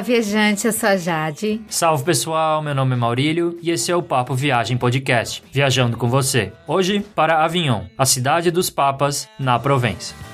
Viajante, eu sou a Jade. Salve pessoal, meu nome é Maurílio e esse é o Papo Viagem Podcast, viajando com você. Hoje para Avignon, a cidade dos papas na Provença.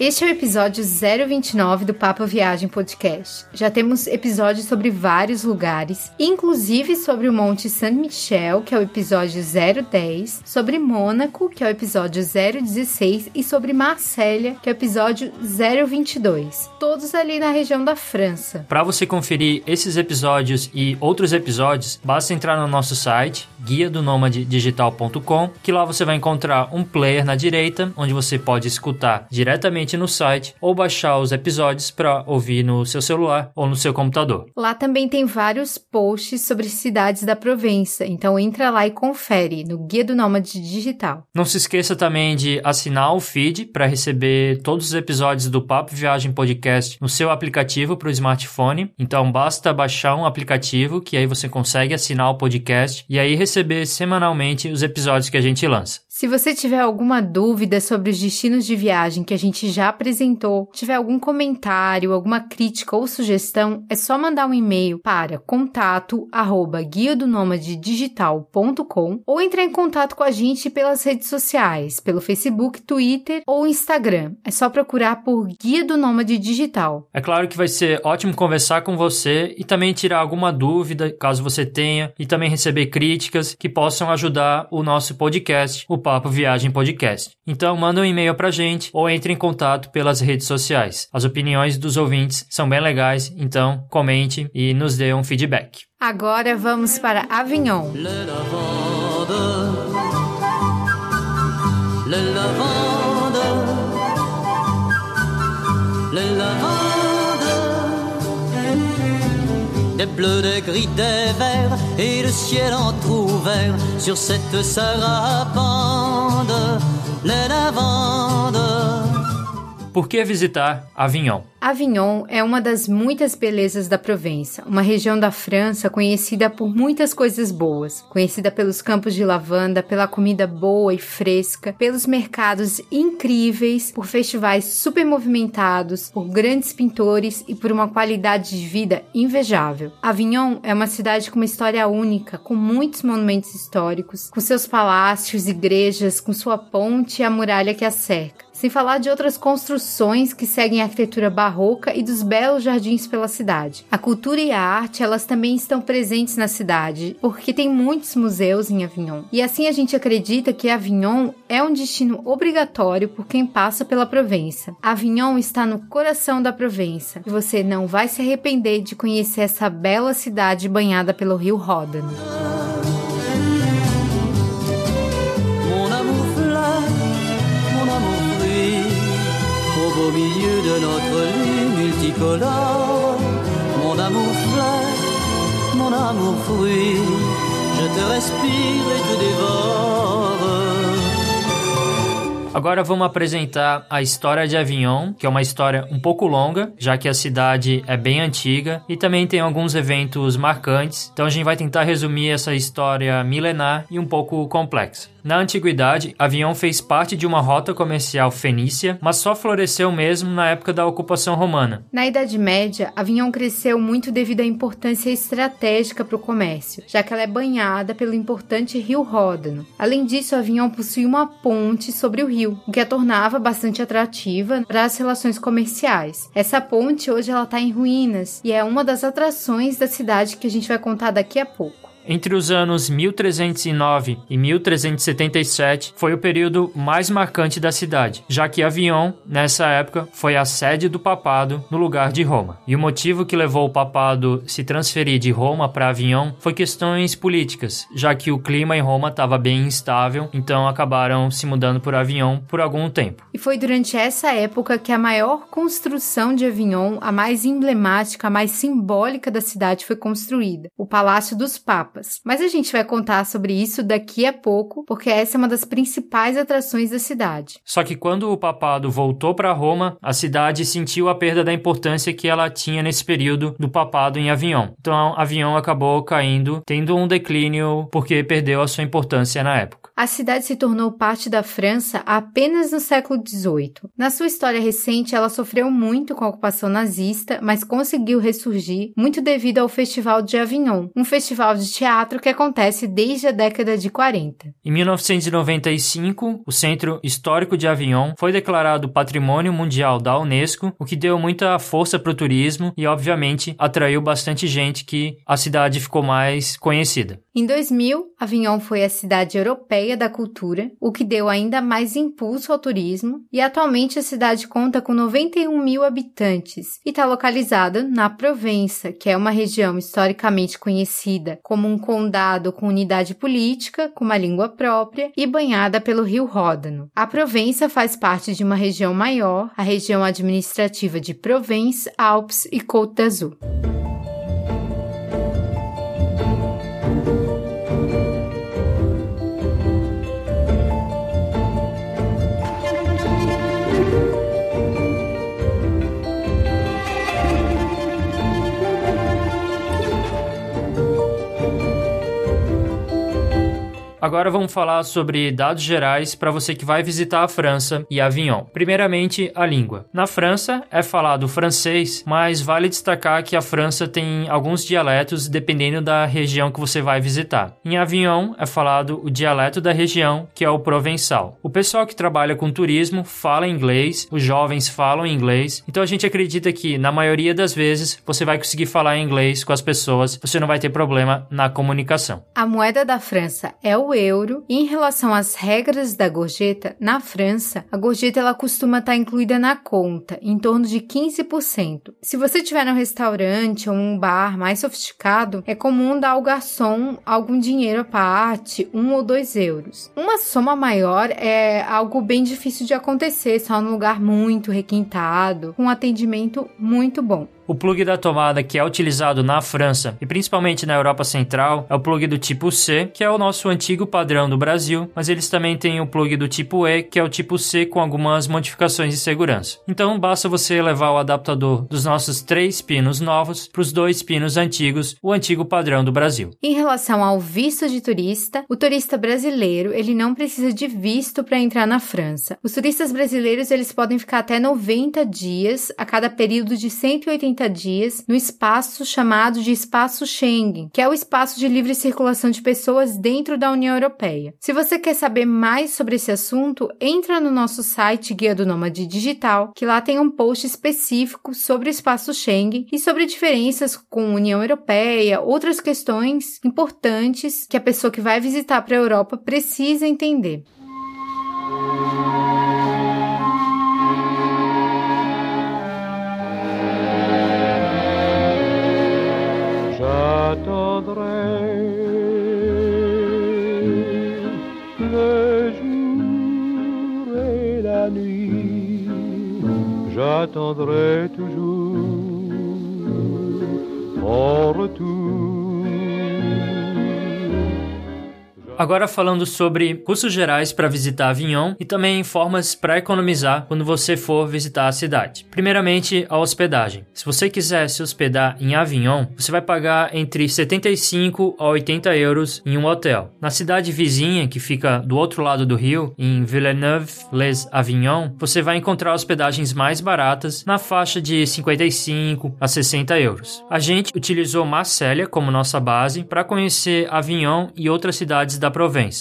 Este é o episódio 029 do Papa Viagem Podcast. Já temos episódios sobre vários lugares, inclusive sobre o Monte Saint-Michel, que é o episódio 010, sobre Mônaco, que é o episódio 016, e sobre Marsella, que é o episódio 022. Todos ali na região da França. Para você conferir esses episódios e outros episódios, basta entrar no nosso site, guia do digital.com, que lá você vai encontrar um player na direita, onde você pode escutar diretamente no site ou baixar os episódios para ouvir no seu celular ou no seu computador. Lá também tem vários posts sobre cidades da Provença, então entra lá e confere no Guia do Nômade Digital. Não se esqueça também de assinar o feed para receber todos os episódios do Papo Viagem Podcast no seu aplicativo para o smartphone. Então basta baixar um aplicativo que aí você consegue assinar o podcast e aí receber semanalmente os episódios que a gente lança. Se você tiver alguma dúvida sobre os destinos de viagem que a gente já apresentou, tiver algum comentário, alguma crítica ou sugestão, é só mandar um e-mail para contato arroba guia do digital.com ou entrar em contato com a gente pelas redes sociais, pelo Facebook, Twitter ou Instagram. É só procurar por Guia do Nômade Digital. É claro que vai ser ótimo conversar com você e também tirar alguma dúvida, caso você tenha, e também receber críticas que possam ajudar o nosso podcast, o Papo Viagem Podcast. Então manda um e-mail pra gente ou entre em contato pelas redes sociais. As opiniões dos ouvintes são bem legais, então comente e nos dê um feedback. Agora vamos para Avignon. Le lavande, le lavande, des bleus, des gris, des verts et le ciel entrouvert sur cette sarabande, les lavandes. Por que visitar Avignon? Avignon é uma das muitas belezas da Provença, uma região da França conhecida por muitas coisas boas, conhecida pelos campos de lavanda, pela comida boa e fresca, pelos mercados incríveis, por festivais super movimentados, por grandes pintores e por uma qualidade de vida invejável. Avignon é uma cidade com uma história única, com muitos monumentos históricos, com seus palácios, igrejas, com sua ponte e a muralha que a cerca sem falar de outras construções que seguem a arquitetura barroca e dos belos jardins pela cidade. A cultura e a arte, elas também estão presentes na cidade, porque tem muitos museus em Avignon. E assim a gente acredita que Avignon é um destino obrigatório por quem passa pela Provença. Avignon está no coração da Provença e você não vai se arrepender de conhecer essa bela cidade banhada pelo rio Ródano. Au milieu de notre lit multicolore. Mon amour fleur, mon amour fruit, je te respire et te dévore. Agora vamos apresentar a história de Avignon, que é uma história um pouco longa, já que a cidade é bem antiga e também tem alguns eventos marcantes. Então a gente vai tentar resumir essa história milenar e um pouco complexa. Na antiguidade, Avignon fez parte de uma rota comercial fenícia, mas só floresceu mesmo na época da ocupação romana. Na Idade Média, Avignon cresceu muito devido à importância estratégica para o comércio, já que ela é banhada pelo importante rio Ródano. Além disso, Avignon possui uma ponte sobre o rio, o que a tornava bastante atrativa para as relações comerciais. Essa ponte hoje ela está em ruínas e é uma das atrações da cidade que a gente vai contar daqui a pouco. Entre os anos 1309 e 1377 foi o período mais marcante da cidade, já que Avignon, nessa época, foi a sede do papado no lugar de Roma. E o motivo que levou o papado se transferir de Roma para Avignon foi questões políticas, já que o clima em Roma estava bem instável, então acabaram se mudando por Avignon por algum tempo. E foi durante essa época que a maior construção de Avignon, a mais emblemática, a mais simbólica da cidade foi construída, o Palácio dos Papas papas. Mas a gente vai contar sobre isso daqui a pouco, porque essa é uma das principais atrações da cidade. Só que quando o papado voltou para Roma, a cidade sentiu a perda da importância que ela tinha nesse período do papado em Avignon. Então, Avignon acabou caindo, tendo um declínio porque perdeu a sua importância na época. A cidade se tornou parte da França apenas no século XVIII. Na sua história recente, ela sofreu muito com a ocupação nazista, mas conseguiu ressurgir muito devido ao Festival de Avignon, um festival de teatro que acontece desde a década de 40. Em 1995, o Centro Histórico de Avignon foi declarado Patrimônio Mundial da Unesco, o que deu muita força para o turismo e, obviamente, atraiu bastante gente que a cidade ficou mais conhecida. Em 2000, Avignon foi a cidade europeia da cultura, o que deu ainda mais impulso ao turismo, e atualmente a cidade conta com 91 mil habitantes e está localizada na Provença, que é uma região historicamente conhecida como um condado com unidade política, com uma língua própria e banhada pelo rio Ródano. A Provença faz parte de uma região maior, a região administrativa de Provence, Alpes e Côte d'Azur. Agora vamos falar sobre dados gerais para você que vai visitar a França e Avignon. Primeiramente, a língua. Na França é falado francês, mas vale destacar que a França tem alguns dialetos dependendo da região que você vai visitar. Em Avignon é falado o dialeto da região, que é o provençal. O pessoal que trabalha com turismo fala inglês, os jovens falam inglês, então a gente acredita que na maioria das vezes você vai conseguir falar inglês com as pessoas, você não vai ter problema na comunicação. A moeda da França é o euro. E em relação às regras da gorjeta, na França, a gorjeta ela costuma estar incluída na conta, em torno de 15%. Se você tiver no restaurante ou um bar mais sofisticado, é comum dar ao garçom algum dinheiro à parte, um ou dois euros. Uma soma maior é algo bem difícil de acontecer, só num lugar muito requintado, com um atendimento muito bom. O plug da tomada que é utilizado na França e principalmente na Europa Central é o plug do tipo C, que é o nosso antigo padrão do Brasil, mas eles também têm o plug do tipo E, que é o tipo C com algumas modificações de segurança. Então basta você levar o adaptador dos nossos três pinos novos para os dois pinos antigos, o antigo padrão do Brasil. Em relação ao visto de turista, o turista brasileiro ele não precisa de visto para entrar na França. Os turistas brasileiros eles podem ficar até 90 dias a cada período de 180 30 dias no espaço chamado de Espaço Schengen, que é o espaço de livre circulação de pessoas dentro da União Europeia. Se você quer saber mais sobre esse assunto, entra no nosso site Guia do Nômade Digital, que lá tem um post específico sobre o espaço Schengen e sobre diferenças com a União Europeia, outras questões importantes que a pessoa que vai visitar para a Europa precisa entender. J'attendrai toujours ton retour. Agora falando sobre custos gerais para visitar Avignon e também formas para economizar quando você for visitar a cidade. Primeiramente, a hospedagem. Se você quiser se hospedar em Avignon, você vai pagar entre 75 a 80 euros em um hotel. Na cidade vizinha, que fica do outro lado do rio, em Villeneuve-les-Avignon, você vai encontrar hospedagens mais baratas na faixa de 55 a 60 euros. A gente utilizou Marselha como nossa base para conhecer Avignon e outras cidades da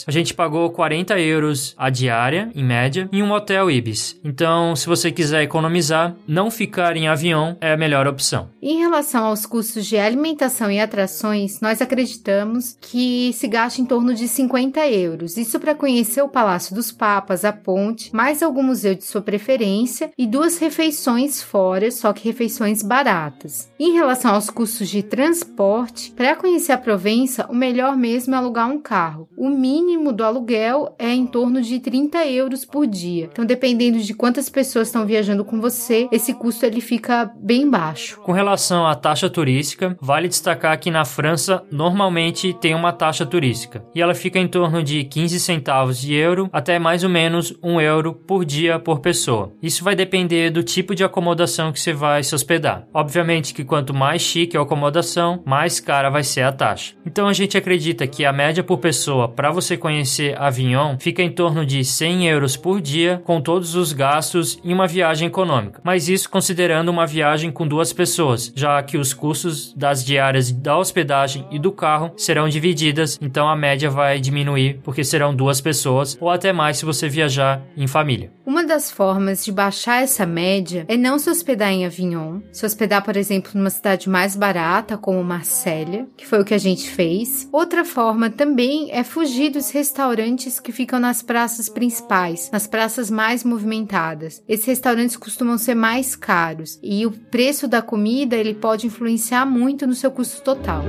A gente pagou 40 euros a diária, em média, em um hotel Ibis. Então, se você quiser economizar, não ficar em avião é a melhor opção. Em relação aos custos de alimentação e atrações, nós acreditamos que se gasta em torno de 50 euros. Isso para conhecer o Palácio dos Papas, a ponte, mais algum museu de sua preferência e duas refeições fora, só que refeições baratas. Em relação aos custos de transporte, para conhecer a Provença, o melhor mesmo é alugar um carro o mínimo do aluguel é em torno de 30 euros por dia. Então, dependendo de quantas pessoas estão viajando com você, esse custo ele fica bem baixo. Com relação à taxa turística, vale destacar que na França normalmente tem uma taxa turística e ela fica em torno de 15 centavos de euro até mais ou menos 1 euro por dia por pessoa. Isso vai depender do tipo de acomodação que você vai se hospedar. Obviamente que quanto mais chique a acomodação, mais cara vai ser a taxa. Então a gente acredita que a média por pessoa para você conhecer Avignon fica em torno de 100 euros por dia, com todos os gastos em uma viagem econômica. Mas isso considerando uma viagem com duas pessoas, já que os custos das diárias da hospedagem e do carro serão divididas, então a média vai diminuir porque serão duas pessoas ou até mais se você viajar em família. Uma das formas de baixar essa média é não se hospedar em Avignon, se hospedar, por exemplo, numa cidade mais barata, como Marsella, que foi o que a gente fez. Outra forma também é fugir dos restaurantes que ficam nas praças principais, nas praças mais movimentadas. Esses restaurantes costumam ser mais caros e o preço da comida ele pode influenciar muito no seu custo total.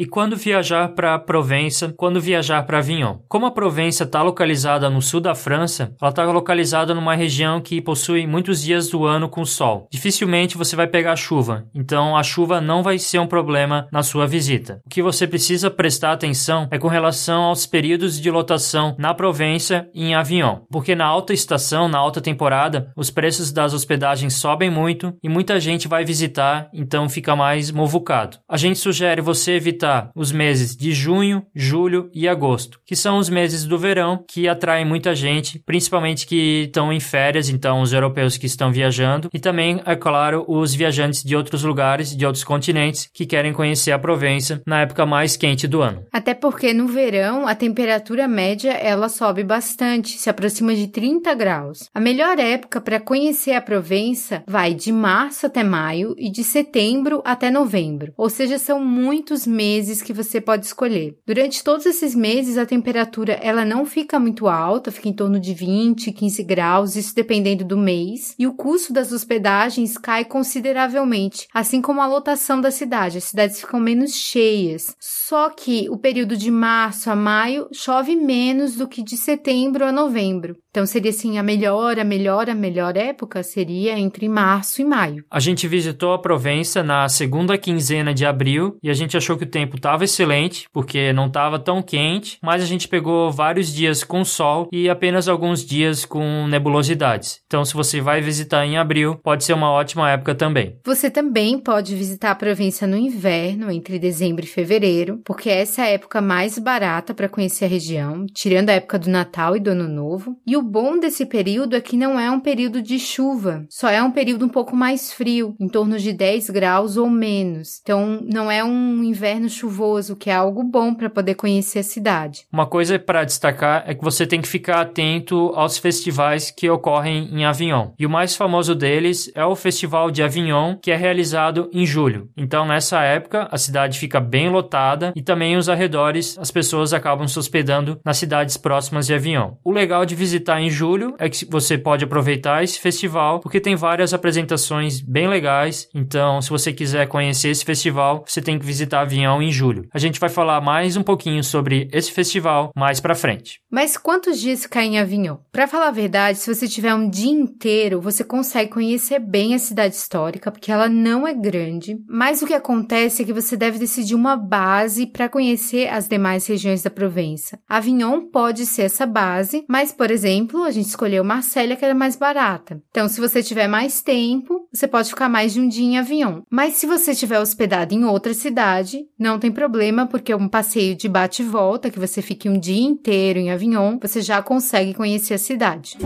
E quando viajar para Provença, quando viajar para Avignon? Como a Provença está localizada no sul da França, ela está localizada numa região que possui muitos dias do ano com sol. Dificilmente você vai pegar chuva, então a chuva não vai ser um problema na sua visita. O que você precisa prestar atenção é com relação aos períodos de lotação na Provença e em Avignon, porque na alta estação, na alta temporada, os preços das hospedagens sobem muito e muita gente vai visitar, então fica mais movucado. A gente sugere você evitar os meses de junho, julho e agosto, que são os meses do verão que atraem muita gente, principalmente que estão em férias, então os europeus que estão viajando, e também, é claro, os viajantes de outros lugares, de outros continentes, que querem conhecer a Provença na época mais quente do ano. Até porque no verão a temperatura média ela sobe bastante, se aproxima de 30 graus. A melhor época para conhecer a Provença vai de março até maio e de setembro até novembro, ou seja, são muitos meses meses que você pode escolher. Durante todos esses meses, a temperatura ela não fica muito alta, fica em torno de 20, 15 graus, isso dependendo do mês, e o custo das hospedagens cai consideravelmente, assim como a lotação da cidade. As cidades ficam menos cheias. Só que o período de março a maio chove menos do que de setembro a novembro. Então seria assim a melhor, a melhor, a melhor época seria entre março e maio. A gente visitou a Provença na segunda quinzena de abril e a gente achou que o tempo estava excelente, porque não estava tão quente, mas a gente pegou vários dias com sol e apenas alguns dias com nebulosidades. Então se você vai visitar em abril, pode ser uma ótima época também. Você também pode visitar a Provença no inverno, entre dezembro e fevereiro, porque essa é a época mais barata para conhecer a região, tirando a época do Natal e do Ano Novo. E o bom desse período é que não é um período de chuva, só é um período um pouco mais frio, em torno de 10 graus ou menos. Então, não é um inverno chuvoso, que é algo bom para poder conhecer a cidade. Uma coisa para destacar é que você tem que ficar atento aos festivais que ocorrem em Avignon. E o mais famoso deles é o Festival de Avignon, que é realizado em julho. Então, nessa época, a cidade fica bem lotada e também os arredores, as pessoas acabam se hospedando nas cidades próximas de Avignon. O legal de visitar em julho é que você pode aproveitar esse festival, porque tem várias apresentações bem legais. Então, se você quiser conhecer esse festival, você tem que visitar Avião em julho. A gente vai falar mais um pouquinho sobre esse festival mais para frente. Mas quantos dias ficar em Avignon? Para falar a verdade, se você tiver um dia inteiro, você consegue conhecer bem a cidade histórica, porque ela não é grande. Mas o que acontece é que você deve decidir uma base para conhecer as demais regiões da Provença. Avignon pode ser essa base, mas, por exemplo, exemplo, a gente escolheu Marsella, que era mais barata. Então, se você tiver mais tempo, você pode ficar mais de um dia em Avignon. Mas se você estiver hospedado em outra cidade, não tem problema, porque é um passeio de bate e volta, que você fique um dia inteiro em Avignon, você já consegue conhecer a cidade.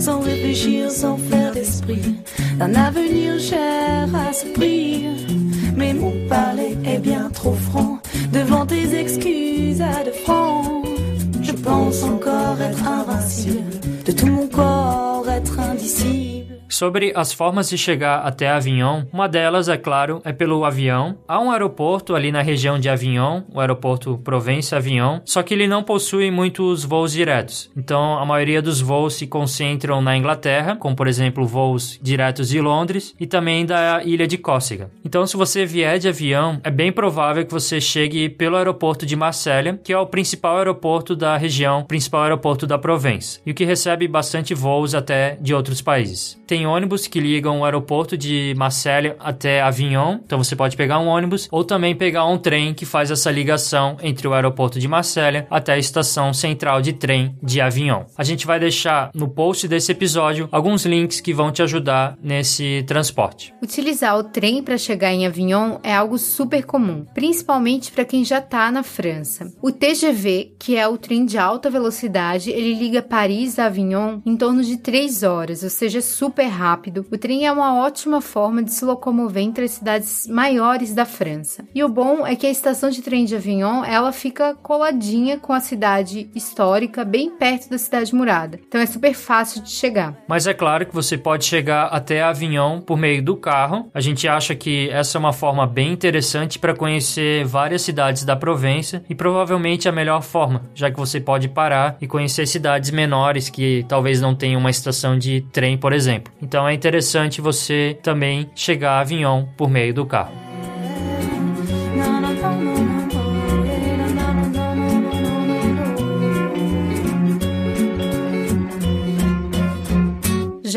Sans réfléchir, sans faire d'esprit, d'un avenir cher à ce prix. Mais mon parler est bien trop franc devant tes excuses à de francs. Je pense encore être invincible, de tout mon corps. Sobre as formas de chegar até Avignon, uma delas, é claro, é pelo avião. Há um aeroporto ali na região de Avignon, o aeroporto Provence-Avignon, só que ele não possui muitos voos diretos. Então, a maioria dos voos se concentram na Inglaterra, como por exemplo voos diretos de Londres e também da ilha de Córcega. Então, se você vier de avião, é bem provável que você chegue pelo aeroporto de Marselha, que é o principal aeroporto da região, principal aeroporto da Provence, e o que recebe bastante voos até de outros países. Tem ônibus que ligam o aeroporto de Marselha até Avignon, então você pode pegar um ônibus ou também pegar um trem que faz essa ligação entre o aeroporto de Marselha até a estação central de trem de Avignon. A gente vai deixar no post desse episódio alguns links que vão te ajudar nesse transporte. Utilizar o trem para chegar em Avignon é algo super comum, principalmente para quem já está na França. O TGV, que é o trem de alta velocidade, ele liga Paris a Avignon em torno de 3 horas, ou seja, super rápido. O trem é uma ótima forma de se locomover entre as cidades maiores da França. E o bom é que a estação de trem de Avignon, ela fica coladinha com a cidade histórica, bem perto da cidade murada. Então é super fácil de chegar. Mas é claro que você pode chegar até Avignon por meio do carro. A gente acha que essa é uma forma bem interessante para conhecer várias cidades da Provença e provavelmente a melhor forma, já que você pode parar e conhecer cidades menores que talvez não tenham uma estação de trem, por exemplo. Então é interessante você também chegar a Avignon por meio do carro.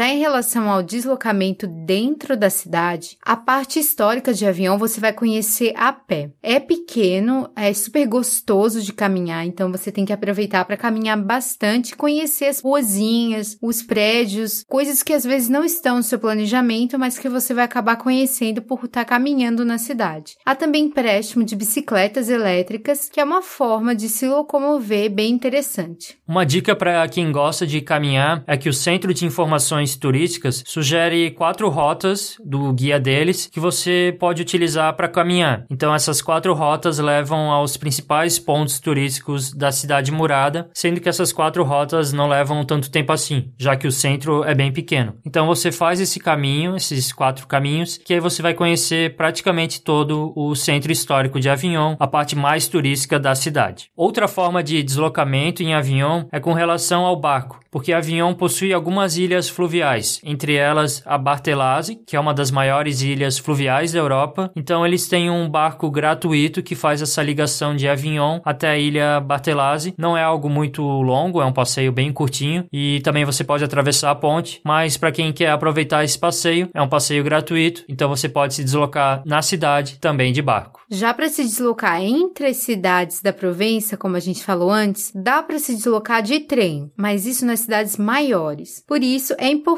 Já em relação ao deslocamento dentro da cidade, a parte histórica de avião você vai conhecer a pé. É pequeno, é super gostoso de caminhar, então você tem que aproveitar para caminhar bastante, conhecer as ruazinhas, os prédios, coisas que às vezes não estão no seu planejamento, mas que você vai acabar conhecendo por estar caminhando na cidade. Há também empréstimo de bicicletas elétricas, que é uma forma de se locomover bem interessante. Uma dica para quem gosta de caminhar é que o Centro de Informações turísticas sugere quatro rotas do guia deles que você pode utilizar para caminhar. Então essas quatro rotas levam aos principais pontos turísticos da cidade murada, sendo que essas quatro rotas não levam tanto tempo assim, já que o centro é bem pequeno. Então você faz esse caminho, esses quatro caminhos, que aí você vai conhecer praticamente todo o centro histórico de Avignon, a parte mais turística da cidade. Outra forma de deslocamento em Avignon é com relação ao barco, porque Avignon possui algumas ilhas fluviais fluviais, entre elas a Barthelazzi, que é uma das maiores ilhas fluviais da Europa. Então eles têm um barco gratuito que faz essa ligação de Avignon até a ilha Barthelazzi. Não é algo muito longo, é um passeio bem curtinho e também você pode atravessar a ponte, mas para quem quer aproveitar esse passeio, é um passeio gratuito, então você pode se deslocar na cidade também de barco. Já para se deslocar entre as cidades da Provença, como a gente falou antes, dá para se deslocar de trem, mas isso nas cidades maiores. Por isso é importante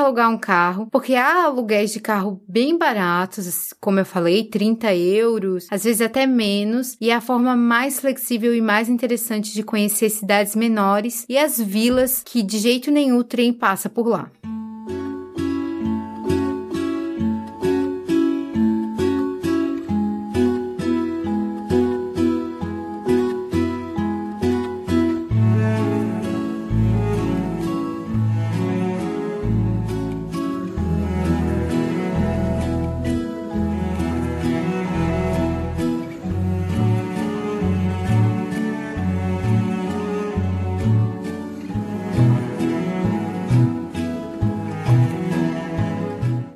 alugar um carro, porque há aluguéis de carro bem baratos, como eu falei, 30 euros, às vezes até menos, e é a forma mais flexível e mais interessante de conhecer cidades menores e as vilas que de jeito nenhum o trem passa por lá.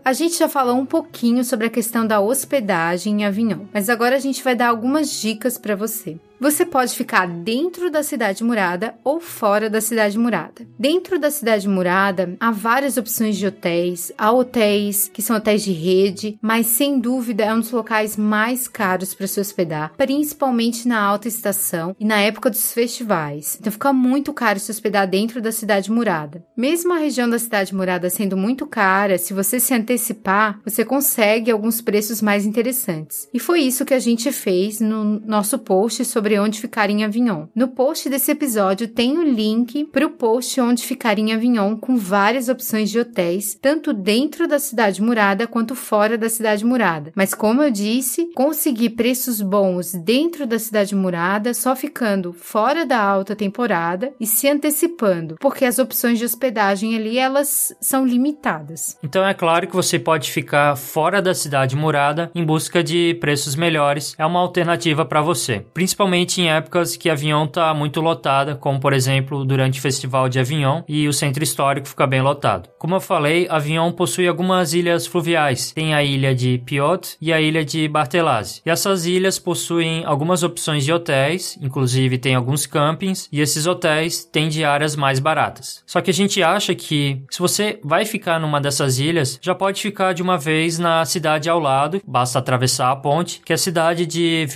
A gente já falou um pouquinho sobre a questão da hospedagem em Avignon, mas agora a gente vai dar algumas dicas para você. Você pode ficar dentro da cidade murada ou fora da cidade murada. Dentro da cidade murada, há várias opções de hotéis. Há hotéis que são hotéis de rede, mas sem dúvida é um dos locais mais caros para se hospedar, principalmente na alta estação e na época dos festivais. Então fica muito caro se hospedar dentro da cidade murada. Mesmo a região da cidade murada sendo muito cara, se você se antecipar, você consegue alguns preços mais interessantes. E foi isso que a gente fez no nosso post sobre sobre onde ficar em Avignon. No post desse episódio tem o link para o post onde ficar em Avignon com várias opções de hotéis, tanto dentro da cidade murada quanto fora da cidade murada. Mas como eu disse, conseguir preços bons dentro da cidade murada só ficando fora da alta temporada e se antecipando, porque as opções de hospedagem ali elas são limitadas. Então é claro que você pode ficar fora da cidade murada em busca de preços melhores. É uma alternativa para você, principalmente principalmente em épocas que Avignon tá muito lotada, como por exemplo durante o Festival de Avignon e o centro histórico fica bem lotado. Como eu falei, Avignon possui algumas ilhas fluviais. Tem a ilha de Piot e a ilha de Barthelaz. E essas ilhas possuem algumas opções de hotéis, inclusive tem alguns campings, e esses hotéis têm diárias mais baratas. Só que a gente acha que se você vai ficar numa dessas ilhas, já pode ficar de uma vez na cidade ao lado, basta atravessar a ponte, que é a cidade de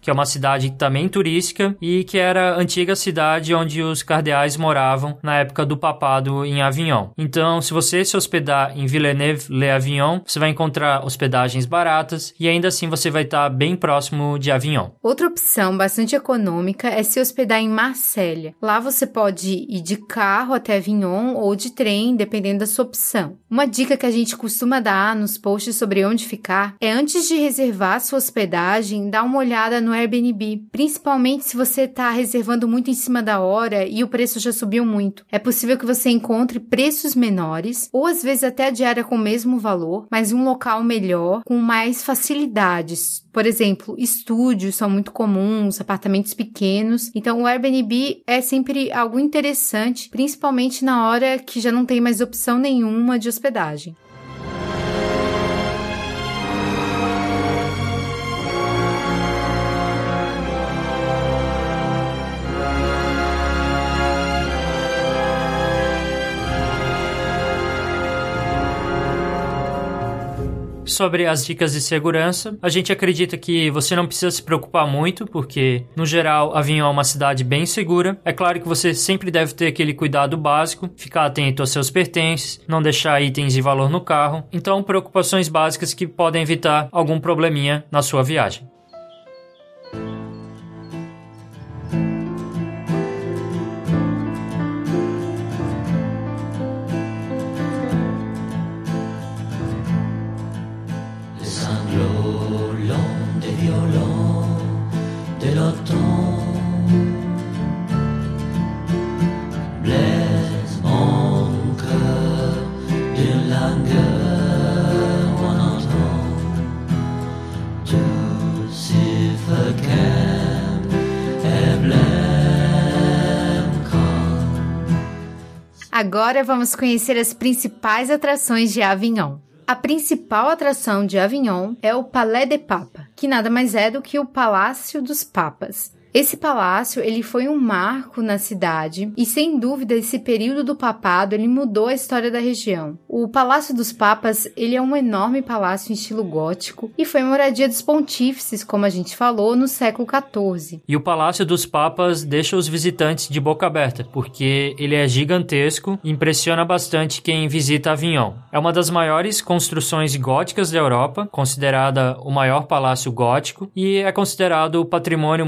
Que é uma cidade também turística e que era a antiga cidade onde os cardeais moravam na época do papado em Avignon. Então, se você se hospedar em Villeneuve-les-Avignon, você vai encontrar hospedagens baratas e ainda assim você vai estar bem próximo de Avignon. Outra opção bastante econômica é se hospedar em Marselha. Lá você pode ir de carro até Avignon ou de trem, dependendo da sua opção. Uma dica que a gente costuma dar nos posts sobre onde ficar é antes de reservar sua hospedagem, dar uma olhada no Airbnb, principalmente se você está reservando muito em cima da hora e o preço já subiu muito. É possível que você encontre preços menores ou às vezes até a diária com o mesmo valor, mas um local melhor, com mais facilidades. Por exemplo, estúdios são muito comuns, apartamentos pequenos. Então, o Airbnb é sempre algo interessante, principalmente na hora que já não tem mais opção nenhuma de hospedagem. Sobre as dicas de segurança. A gente acredita que você não precisa se preocupar muito, porque, no geral, Avignon é uma cidade bem segura. É claro que você sempre deve ter aquele cuidado básico, ficar atento aos seus pertences, não deixar itens de valor no carro. Então, preocupações básicas que podem evitar algum probleminha na sua viagem. Agora vamos conhecer as principais atrações de Avignon. A principal atração de Avignon é o Palais des Papas, que nada mais é do que o Palácio dos Papas. Esse palácio, ele foi um marco na cidade e sem dúvida esse período do papado ele mudou a história da região. O Palácio dos Papas, ele é um enorme palácio em estilo gótico e foi moradia dos pontífices, como a gente falou, no século XIV. E o Palácio dos Papas deixa os visitantes de boca aberta, porque ele é gigantesco e impressiona bastante quem visita Avignon. É uma das maiores construções góticas da Europa, considerada o maior palácio gótico e é considerado o patrimônio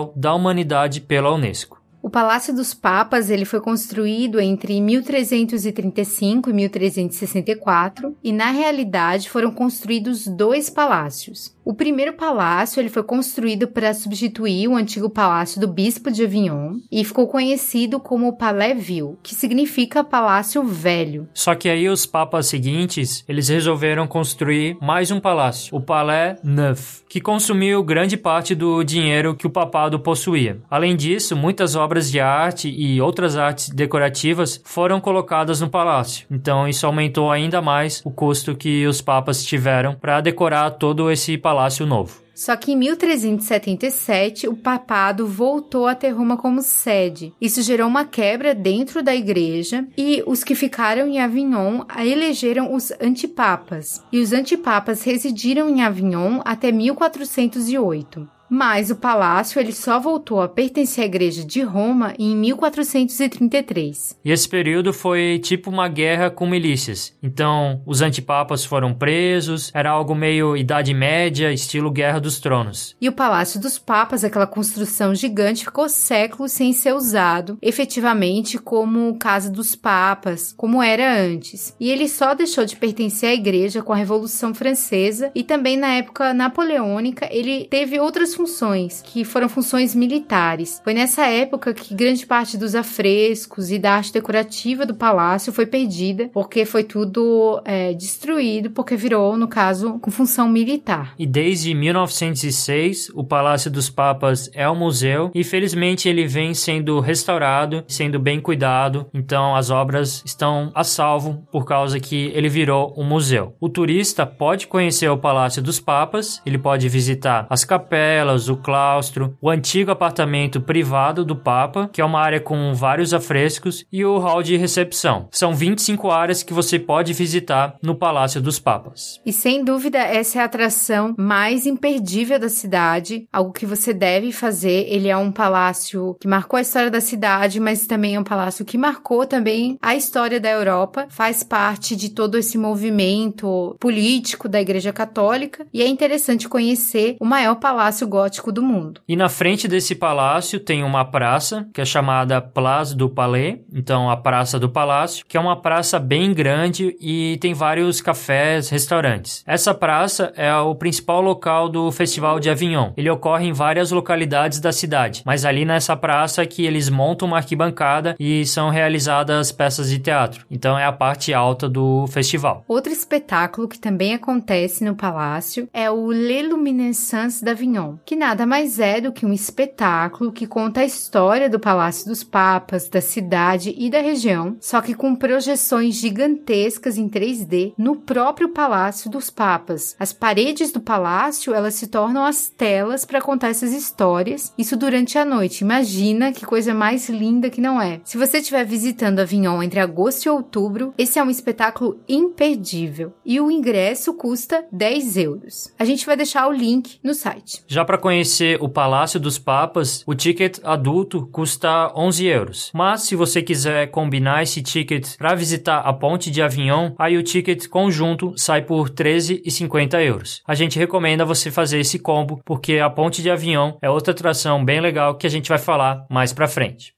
mundial da Humanidade pela Unesco. O Palácio dos Papas ele foi construído entre 1335 e 1364 e na realidade foram construídos dois palácios. O primeiro palácio ele foi construído para substituir o antigo palácio do bispo de Avignon e ficou conhecido como Palais Vieux, que significa Palácio Velho. Só que aí os papas seguintes, eles resolveram construir mais um palácio, o Palais Neuf, que consumiu grande parte do dinheiro que o papado possuía. Além disso, muitas obras de arte e outras artes decorativas foram colocadas no palácio. Então isso aumentou ainda mais o custo que os papas tiveram para decorar todo esse Palácio Novo. Só que em 1377 o papado voltou a ter Roma como sede. Isso gerou uma quebra dentro da igreja e os que ficaram em Avignon elegeram os antipapas. E os antipapas residiram em Avignon até 1408 mas o palácio ele só voltou a pertencer à Igreja de Roma em 1433. E esse período foi tipo uma guerra com milícias. Então, os antipapas foram presos, era algo meio Idade Média, estilo Guerra dos Tronos. E o Palácio dos Papas, aquela construção gigante, ficou séculos sem ser usado efetivamente como Casa dos Papas, como era antes. E ele só deixou de pertencer à Igreja com a Revolução Francesa e também na época napoleônica ele teve outras funções, que foram funções militares. Foi nessa época que grande parte dos afrescos e da arte decorativa do palácio foi perdida, porque foi tudo é, destruído, porque virou, no caso, com função militar. E desde 1906, o Palácio dos Papas é um museu e felizmente ele vem sendo restaurado, sendo bem cuidado. Então as obras estão a salvo por causa que ele virou um museu. O turista pode conhecer o Palácio dos Papas, ele pode visitar as capelas, o claustro, o antigo apartamento privado do Papa, que é uma área com vários afrescos, e o hall de recepção. São 25 áreas que você pode visitar no Palácio dos Papas. E sem dúvida, essa é a atração mais imperdível da cidade, algo que você deve fazer. Ele é um palácio que marcou a história da cidade, mas também é um palácio que marcou também a história da Europa, faz parte de todo esse movimento político da Igreja Católica e é interessante conhecer o maior palácio gótico do mundo. E na frente desse palácio tem uma praça que é chamada Place du Palais, então a Praça do Palácio, que é uma praça bem grande e tem vários cafés, restaurantes. Essa praça é o principal local do Festival de Avignon. Ele ocorre em várias localidades da cidade, mas ali nessa praça que eles montam uma arquibancada e são realizadas peças de teatro. Então é a parte alta do festival. Outro espetáculo que também acontece no palácio é o Le Luminescence d'Avignon, que nada mais é do que um espetáculo que conta a história do Palácio dos Papas, da cidade e da região, só que com projeções gigantescas em 3D no próprio Palácio dos Papas. As paredes do palácio, elas se tornam as telas para contar essas histórias, isso durante a noite. Imagina que coisa mais linda que não é. Se você estiver visitando Avignon entre agosto e outubro, esse é um espetáculo imperdível e o ingresso custa 10 euros. A gente vai deixar o link no site. Já para conhecer o Palácio dos Papas, o ticket adulto custa 11 euros. Mas se você quiser combinar esse ticket para visitar a ponte de Avignon, aí o ticket conjunto sai por 13,50 euros. A gente recomenda você fazer esse combo porque a ponte de Avignon é outra atração bem legal que a gente vai falar mais para frente.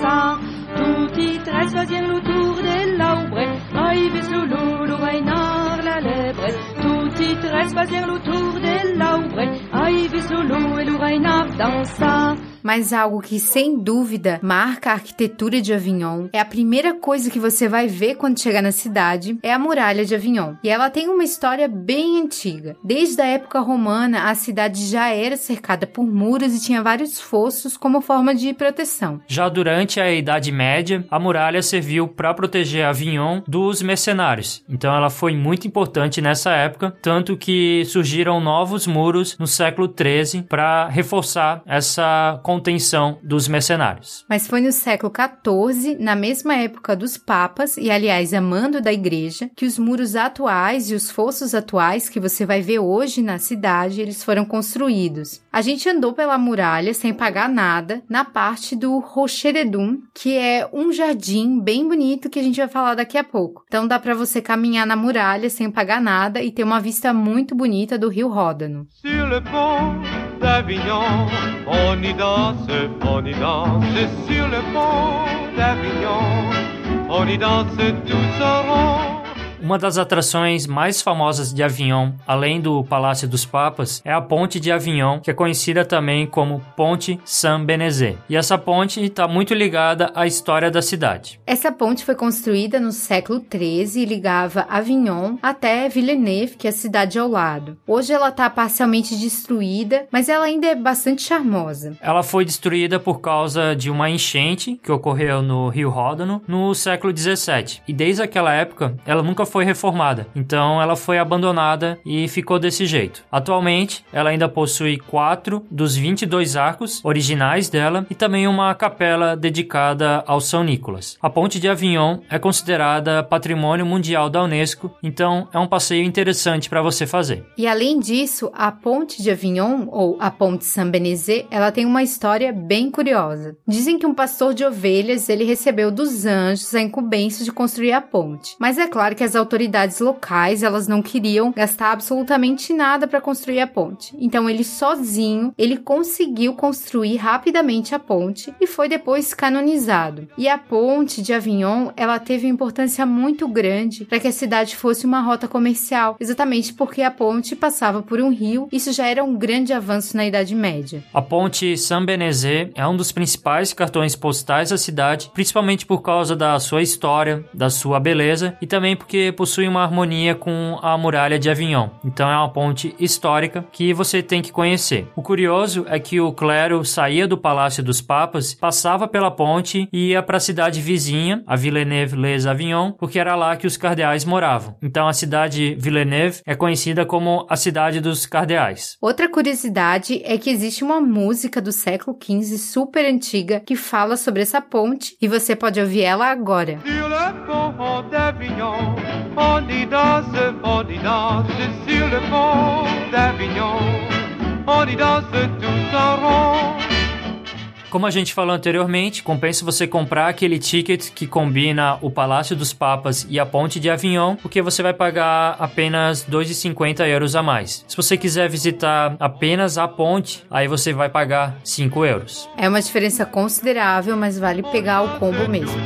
sa Tutti tre sfazien lo tour de l'aubre Aivis lo lulo vainar la lebre Tutti tre sfazien lo tour de l'aubre Aivis lo lulo e lo vainar dansa mas algo que sem dúvida marca a arquitetura de Avignon. É a primeira coisa que você vai ver quando chegar na cidade, é a muralha de Avignon. E ela tem uma história bem antiga. Desde a época romana, a cidade já era cercada por muros e tinha vários fossos como forma de proteção. Já durante a Idade Média, a muralha serviu para proteger Avignon dos mercenários. Então ela foi muito importante nessa época, tanto que surgiram novos muros no século XIII para reforçar essa contenção dos mercenários. Mas foi no século XIV, na mesma época dos papas, e aliás, amando da igreja, que os muros atuais e os fossos atuais que você vai ver hoje na cidade, eles foram construídos. A gente andou pela muralha sem pagar nada, na parte do Rocheredum, que é um jardim bem bonito que a gente vai falar daqui a pouco. Então dá para você caminhar na muralha sem pagar nada e ter uma vista muito bonita do Rio Ródano. On y danse. Uma das atrações mais famosas de Avignon, além do Palácio dos Papas, é a Ponte de Avignon, que é conhecida também como Ponte Saint-Benezet. E essa ponte está muito ligada à história da cidade. Essa ponte foi construída no século XIII e ligava Avignon até Villeneuve, que é a cidade ao lado. Hoje ela está parcialmente destruída, mas ela ainda é bastante charmosa. Ela foi destruída por causa de uma enchente que ocorreu no Rio Ródano no século XVII. E desde aquela época, ela nunca foi reformada. Então ela foi abandonada e ficou desse jeito. Atualmente, ela ainda possui quatro dos 22 arcos originais dela e também uma capela dedicada ao São Nicolas. A ponte de Avignon é considerada Patrimônio Mundial da Unesco, então é um passeio interessante para você fazer. E além disso, a ponte de Avignon, ou a ponte Saint-Benezet, ela tem uma história bem curiosa. Dizem que um pastor de ovelhas, ele recebeu dos anjos a incumbência de construir a ponte. Mas é claro que as autoridades locais, elas não queriam gastar absolutamente nada para construir a ponte. Então ele sozinho, ele conseguiu construir rapidamente a ponte e foi depois canonizado. E a ponte de Avignon, ela teve importância muito grande para que a cidade fosse uma rota comercial, exatamente porque a ponte passava por um rio. Isso já era um grande avanço na Idade Média. A ponte Saint-Benezet é um dos principais cartões postais da cidade, principalmente por causa da sua história, da sua beleza e também porque possui uma harmonia com a muralha de Avignon. Então é uma ponte histórica que você tem que conhecer. O curioso é que o clero saía do Palácio dos Papas, passava pela ponte e ia para a cidade vizinha, a Villeneuve-les-Avignon, porque era lá que os cardeais moravam. Então a cidade Villeneuve é conhecida como a cidade dos cardeais. Outra curiosidade é que existe uma música do século XV super antiga que fala sobre essa ponte e você pode ouvir ela agora. Sur le pont d'Avignon, on y danse, on y danse. Sur le pont d'Avignon, on y danse tous en rond. Como a gente falou anteriormente, compensa você comprar aquele ticket que combina o Palácio dos Papas e a Ponte de Avignon, porque você vai pagar apenas 2,50 euros a mais. Se você quiser visitar apenas a ponte, aí você vai pagar 5 euros. É uma diferença considerável, mas vale pegar o combo mesmo.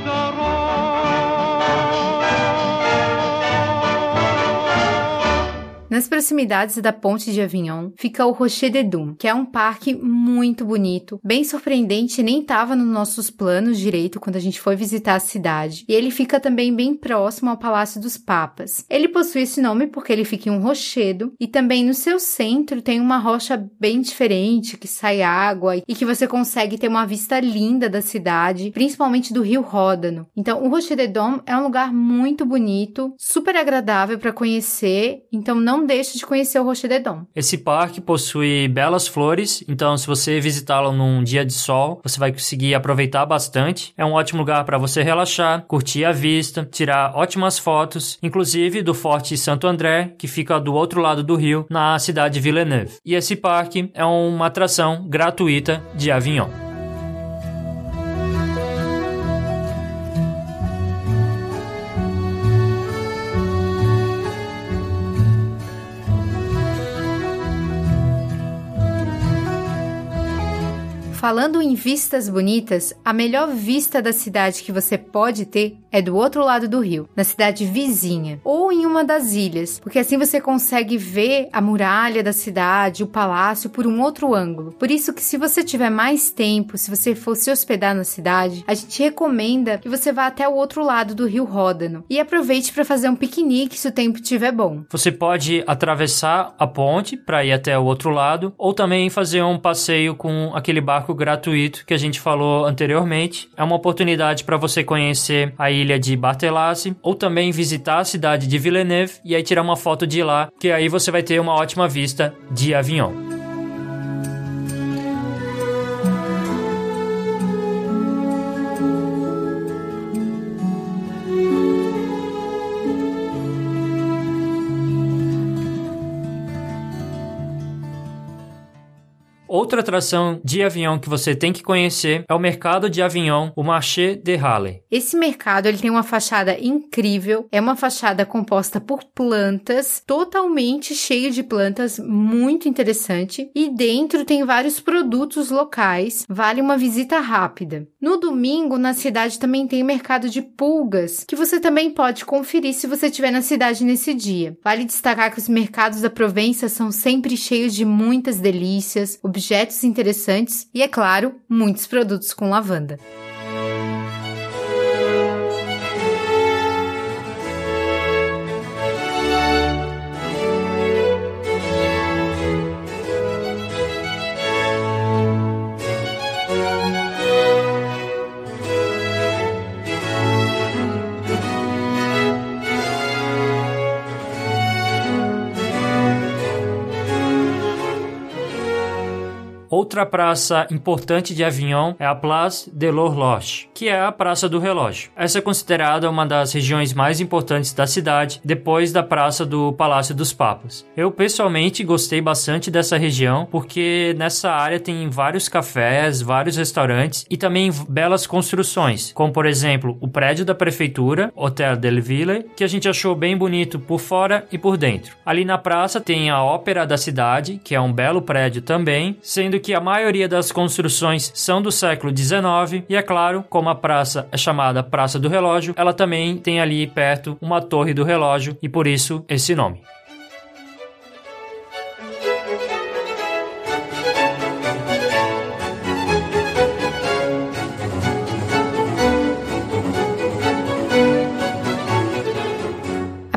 Nas proximidades da ponte de Avignon fica o Rocher de Dum, que é um parque muito bonito, bem surpreendente, nem estava nos nossos planos direito quando a gente foi visitar a cidade. E ele fica também bem próximo ao Palácio dos Papas. Ele possui esse nome porque ele fica em um rochedo e também no seu centro tem uma rocha bem diferente que sai água e que você consegue ter uma vista linda da cidade, principalmente do Rio Ródano. Então, o Rocher de Dom é um lugar muito bonito, super agradável para conhecer, então não deixe de conhecer o Rocher de Dom. Esse parque possui belas flores, então se você visitá-lo num dia de sol, você vai conseguir aproveitar bastante. É um ótimo lugar para você relaxar, curtir a vista, tirar ótimas fotos, inclusive do Forte Santo André, que fica do outro lado do rio, na cidade de Villeneuve. E esse parque é uma atração gratuita de Avignon. Falando em vistas bonitas, a melhor vista da cidade que você pode ter é do outro lado do rio, na cidade vizinha, ou em uma das ilhas, porque assim você consegue ver a muralha da cidade, o palácio por um outro ângulo. Por isso que se você tiver mais tempo, se você for se hospedar na cidade, a gente recomenda que você vá até o outro lado do rio Ródano e aproveite para fazer um piquenique se o tempo estiver bom. Você pode atravessar a ponte para ir até o outro lado, ou também fazer um passeio com aquele barco gratuito que a gente falou anteriormente. É uma oportunidade para você conhecer a ilha de Bartelassi, ou também visitar a cidade de Villeneuve e aí tirar uma foto de lá, que aí você vai ter uma ótima vista de Avignon. Outra atração de Avignon que você tem que conhecer é o mercado de Avignon, o Marché de Halle. Esse mercado ele tem uma fachada incrível, é uma fachada composta por plantas, totalmente cheia de plantas, muito interessante. E dentro tem vários produtos locais, vale uma visita rápida. No domingo, na cidade também tem o mercado de pulgas, que você também pode conferir se você estiver na cidade nesse dia. Vale destacar que os mercados da Provença são sempre cheios de muitas delícias, objetos interessantes e, é claro, muitos produtos com lavanda. Outra praça importante de Avignon é a Place de l'Horloge, que é a Praça do Relógio. Essa é considerada uma das regiões mais importantes da cidade, depois da Praça do Palácio dos Papas. Eu pessoalmente gostei bastante dessa região porque nessa área tem vários cafés, vários restaurantes e também belas construções, como por exemplo o prédio da prefeitura, Hotel Del Ville, que a gente achou bem bonito por fora e por dentro. Ali na praça tem a Ópera da Cidade, que é um belo prédio também, sendo que a maioria das construções são do século XIX e é claro, como a praça é chamada Praça do Relógio, ela também tem ali perto uma torre do relógio e por isso esse nome.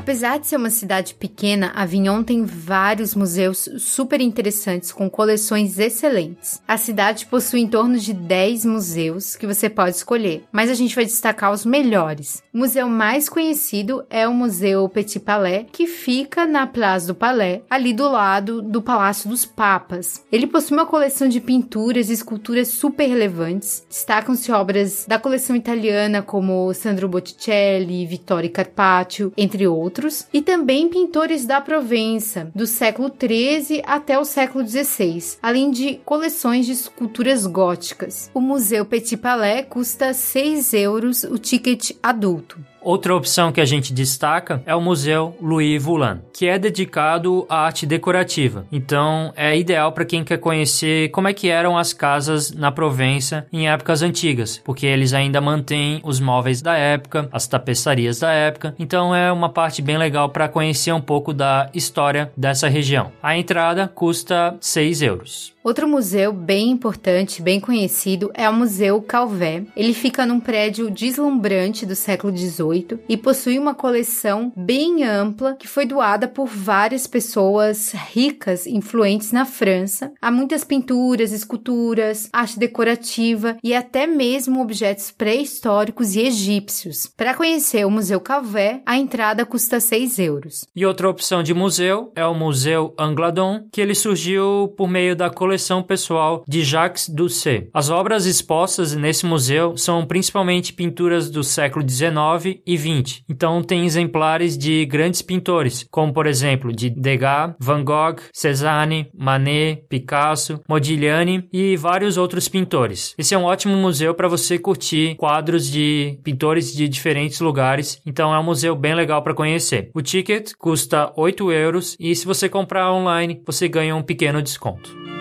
Apesar de ser uma cidade pequena, Avignon tem vários museus super interessantes com coleções excelentes. A cidade possui em torno de 10 museus que você pode escolher, mas a gente vai destacar os melhores. O museu mais conhecido é o Museu Petit Palais, que fica na Place do Palais, ali do lado do Palácio dos Papas. Ele possui uma coleção de pinturas e esculturas super relevantes. Destacam-se obras da coleção italiana como Sandro Botticelli, Vittorio Carpaccio, entre outros outros, e também pintores da Provença, do século XIII até o século XVI, além de coleções de esculturas góticas. O Museu Petit Palais custa 6 euros o ticket adulto. Outra opção que a gente destaca é o Museu Louis Voulan, que é dedicado à arte decorativa. Então, é ideal para quem quer conhecer como é que eram as casas na Provença em épocas antigas, porque eles ainda mantêm os móveis da época, as tapeçarias da época. Então, é uma parte bem legal para conhecer um pouco da história dessa região. A entrada custa 6 euros. Outro museu bem importante, bem conhecido, é o Museu Calvé. Ele fica num prédio deslumbrante do século XVIII e possui uma coleção bem ampla que foi doada por várias pessoas ricas, influentes na França. Há muitas pinturas, esculturas, arte decorativa e até mesmo objetos pré-históricos e egípcios. Para conhecer o Museu Calvé, a entrada custa 6 euros. E outra opção de museu é o Museu Angladon, que ele surgiu por meio da coleção coleção pessoal de Jacques Doucet. As obras expostas nesse museu são principalmente pinturas do século XIX e XX. Então tem exemplares de grandes pintores, como por exemplo de Degas, Van Gogh, Cézanne, Manet, Picasso, Modigliani e vários outros pintores. Esse é um ótimo museu para você curtir quadros de pintores de diferentes lugares. Então é um museu bem legal para conhecer. O ticket custa 8 euros e se você comprar online você ganha um pequeno desconto.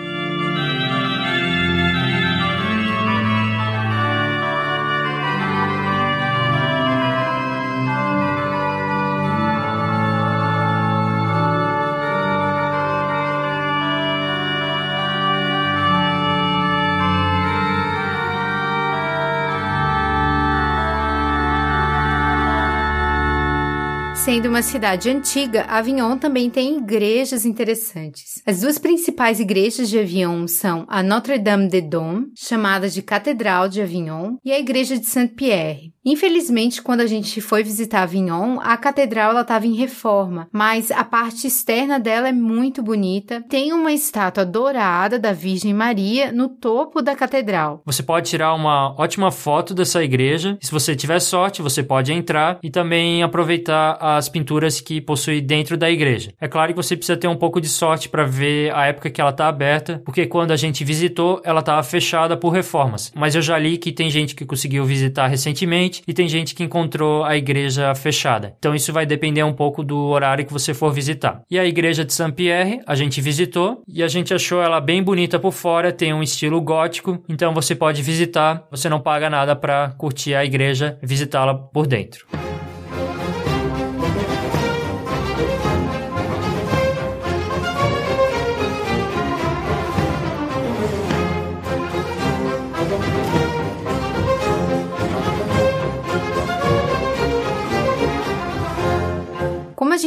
Uma cidade antiga, Avignon também tem igrejas interessantes. As duas principais igrejas de Avignon são a Notre-Dame de Dôme, chamada de Catedral de Avignon, e a Igreja de Saint-Pierre. Infelizmente, quando a gente foi visitar Avignon, a catedral estava em reforma, mas a parte externa dela é muito bonita. Tem uma estátua dourada da Virgem Maria no topo da catedral. Você pode tirar uma ótima foto dessa igreja. Se você tiver sorte, você pode entrar e também aproveitar as pinturas que possui dentro da igreja. É claro que você precisa ter um pouco de sorte para ver a época que ela está aberta, porque quando a gente visitou, ela estava fechada por reformas. Mas eu já li que tem gente que conseguiu visitar recentemente e tem gente que encontrou a igreja fechada. Então isso vai depender um pouco do horário que você for visitar. E a igreja de Saint-Pierre, a gente visitou e a gente achou ela bem bonita por fora, tem um estilo gótico, então você pode visitar, você não paga nada para curtir a igreja, visitá-la por dentro.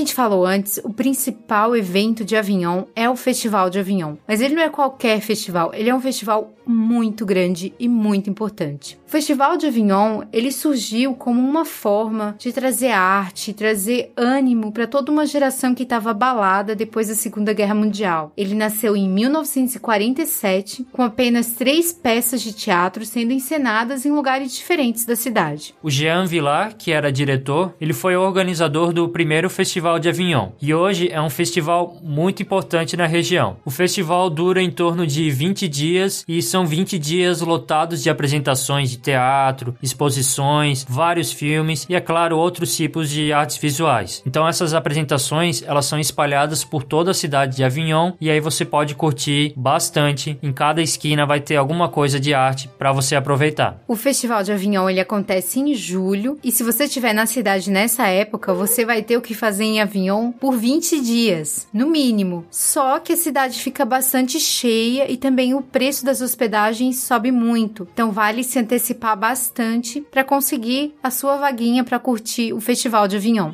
Gente falou antes, o principal evento de Avignon é o Festival de Avignon. Mas ele não é qualquer festival, ele é um festival muito grande e muito importante. O Festival de Avignon, ele surgiu como uma forma de trazer arte, trazer ânimo para toda uma geração que estava abalada depois da Segunda Guerra Mundial. Ele nasceu em 1947, com apenas três peças de teatro sendo encenadas em lugares diferentes da cidade. O Jean Villar, que era diretor, ele foi organizador do primeiro Festival de Avignon. E hoje é um festival muito importante na região. O festival dura em torno de 20 dias e são 20 dias lotados de apresentações de teatro, exposições, vários filmes e, é claro, outros tipos de artes visuais. Então essas apresentações, elas são espalhadas por toda a cidade de Avignon e aí você pode curtir bastante. Em cada esquina vai ter alguma coisa de arte para você aproveitar. O Festival de Avignon ele acontece em julho e se você estiver na cidade nessa época, você vai ter o que fazer em Avignon por 20 dias, no mínimo. Só que a cidade fica bastante cheia e também o preço das hospedagens sobe muito. Então vale se antecipar bastante para conseguir a sua vaguinha para curtir o Festival de Avignon.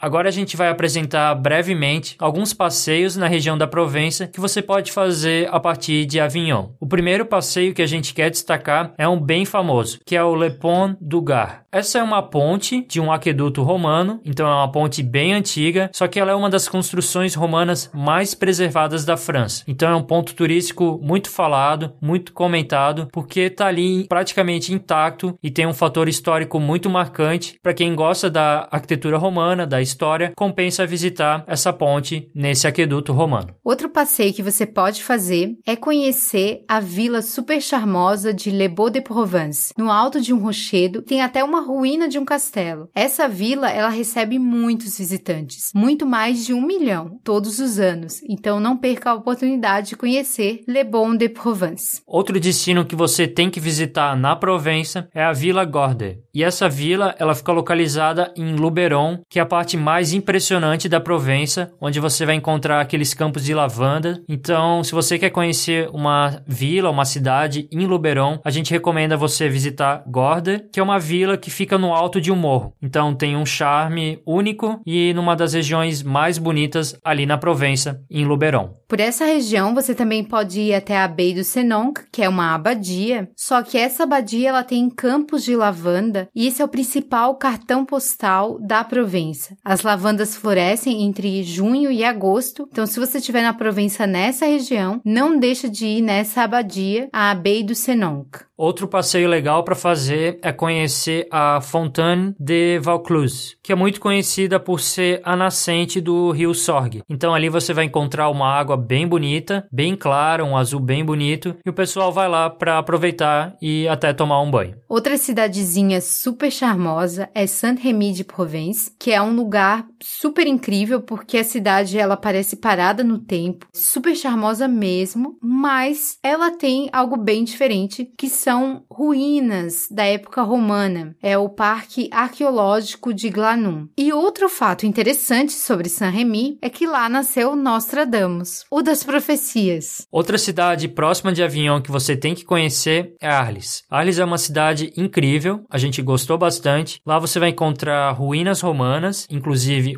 Agora a gente vai apresentar brevemente alguns passeios na região da Provença que você pode fazer a partir de Avignon. O primeiro passeio que a gente quer destacar é um bem famoso, que é o Le Pont du Gard. Essa é uma ponte de um aqueduto romano, então é uma ponte bem antiga, só que ela é uma das construções romanas mais preservadas da França. Então é um ponto turístico muito falado, muito comentado, porque está ali praticamente intacto e tem um fator histórico muito marcante para quem gosta da arquitetura romana, da história, compensa visitar essa ponte nesse aqueduto romano. Outro passeio que você pode fazer é conhecer a vila super charmosa de Le Beau de Provence. No alto de um rochedo tem até uma ruína de um castelo. Essa vila ela recebe muitos visitantes, muito mais de um milhão todos os anos. Então não perca a oportunidade de conhecer Le Bon de Provence. Outro destino que você tem que visitar na Provença é a Vila Gorde. E essa vila ela fica localizada em Luberon, que é a parte mais impressionante da Provença, onde você vai encontrar aqueles campos de lavanda. Então, se você quer conhecer uma vila, uma cidade em Luberon, a gente recomenda você visitar Gorde, que é uma vila que fica no alto de um morro. Então, tem um charme único e numa das regiões mais bonitas ali na Provença, em Luberon. Por essa região, você também pode ir até a Abbey do Senonc, que é uma abadia, só que essa abadia ela tem campos de lavanda e esse é o principal cartão postal da Provença. As lavandas florescem entre junho e agosto, então se você estiver na Provença nessa região, não deixa de ir nessa abadia, a Abbey do Senonc. Outro passeio legal para fazer é conhecer a Fontaine de Vaucluse, que é muito conhecida por ser a nascente do rio Sorgue. Então ali você vai encontrar uma água bem bonita, bem clara, um azul bem bonito, e o pessoal vai lá para aproveitar e até tomar um banho. Outra cidadezinha super charmosa é Saint-Rémy de Provence, que é um lugar super incrível porque a cidade ela parece parada no tempo, super charmosa mesmo, mas ela tem algo bem diferente que são ruínas da época romana. É o Parque Arqueológico de Glanum. E outro fato interessante sobre Saint-Rémy é que lá nasceu Nostradamus, o das profecias. Outra cidade próxima de Avignon que você tem que conhecer é Arles. Arles é uma cidade incrível, a gente gostou bastante. Lá você vai encontrar ruínas romanas, inclusive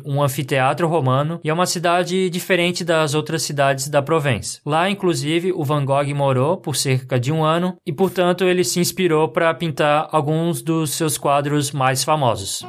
um anfiteatro romano, e é uma cidade diferente das outras cidades da Provence. Lá, inclusive, o Van Gogh morou por cerca de um ano e, portanto, ele se inspirou para pintar alguns dos seus quadros mais famosos.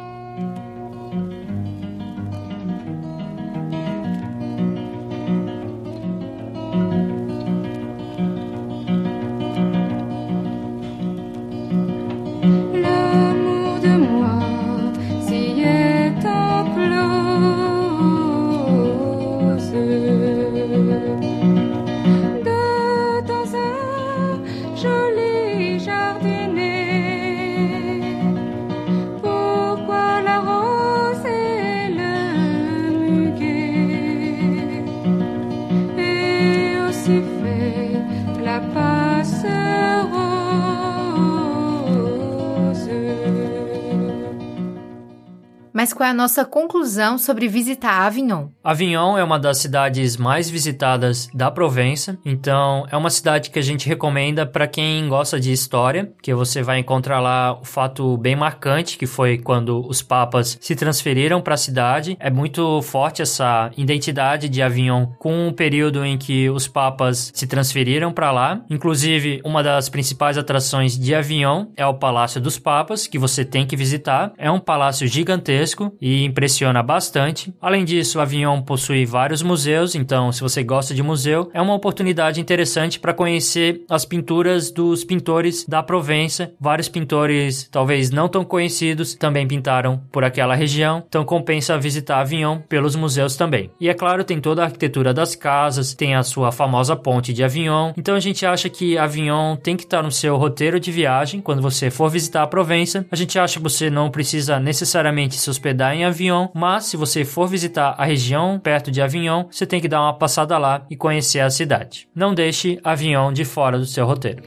Mas qual é a nossa conclusão sobre visitar Avignon? Avignon é uma das cidades mais visitadas da Provença, então é uma cidade que a gente recomenda para quem gosta de história, que você vai encontrar lá o fato bem marcante que foi quando os papas se transferiram para a cidade. É muito forte essa identidade de Avignon com o período em que os papas se transferiram para lá. Inclusive, uma das principais atrações de Avignon é o Palácio dos Papas, que você tem que visitar. É um palácio gigantesco e impressiona bastante. Além disso, Avignon possui vários museus, então se você gosta de museu, é uma oportunidade interessante para conhecer as pinturas dos pintores da Provença. Vários pintores, talvez não tão conhecidos, também pintaram por aquela região, então compensa visitar Avignon pelos museus também. E é claro, tem toda a arquitetura das casas, tem a sua famosa ponte de Avignon. Então a gente acha que Avignon tem que estar no seu roteiro de viagem quando você for visitar a Provença. A gente acha que você não precisa necessariamente se hospedar em Avignon, mas se você for visitar a região perto de Avignon, você tem que dar uma passada lá e conhecer a cidade. Não deixe Avignon de fora do seu roteiro.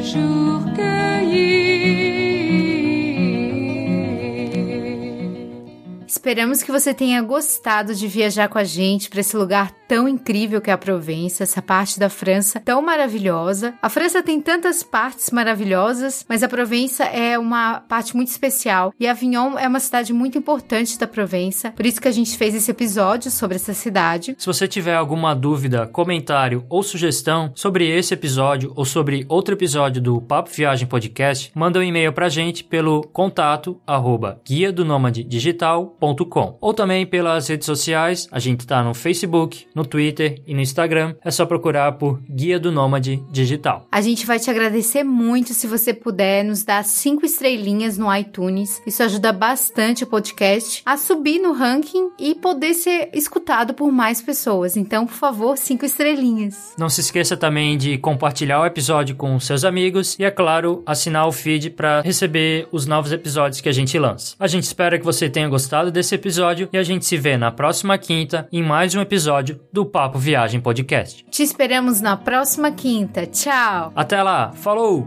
Je Esperamos que você tenha gostado de viajar com a gente para esse lugar tão incrível que é a Provença, essa parte da França tão maravilhosa. A França tem tantas partes maravilhosas, mas a Provença é uma parte muito especial e Avignon é uma cidade muito importante da Provença. Por isso que a gente fez esse episódio sobre essa cidade. Se você tiver alguma dúvida, comentário ou sugestão sobre esse episódio ou sobre outro episódio do Papo Viagem Podcast, manda um e-mail pra gente pelo contato arroba guia do nômade digital.com ou também pelas redes sociais, a gente está no Facebook, no Twitter e no Instagram. É só procurar por Guia do Nômade Digital. A gente vai te agradecer muito se você puder nos dar cinco estrelinhas no iTunes. Isso ajuda bastante o podcast a subir no ranking e poder ser escutado por mais pessoas. Então, por favor, cinco estrelinhas. Não se esqueça também de compartilhar o episódio com seus amigos e, é claro, assinar o feed para receber os novos episódios que a gente lança. A gente espera que você tenha gostado desse episódio e a gente se vê na próxima quinta em mais um episódio do Papo Viagem Podcast. Te esperamos na próxima quinta. Tchau! Até lá, falou!